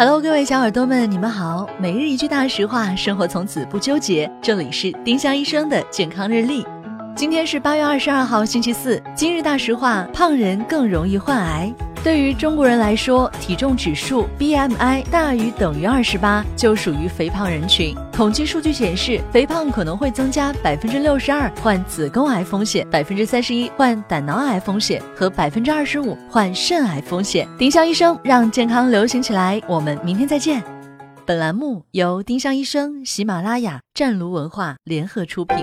Hello，各位小耳朵们，你们好。每日一句大实话，生活从此不纠结。这里是丁香医生的健康日历。今天是八月二十二号，星期四。今日大实话：胖人更容易患癌。对于中国人来说，体重指数 BMI 大于等于二十八就属于肥胖人群。统计数据显示，肥胖可能会增加百分之六十二患子宫癌风险，百分之三十一患胆囊癌风险和百分之二十五患肾癌风险。丁香医生让健康流行起来，我们明天再见。本栏目由丁香医生、喜马拉雅、湛卢文化联合出品。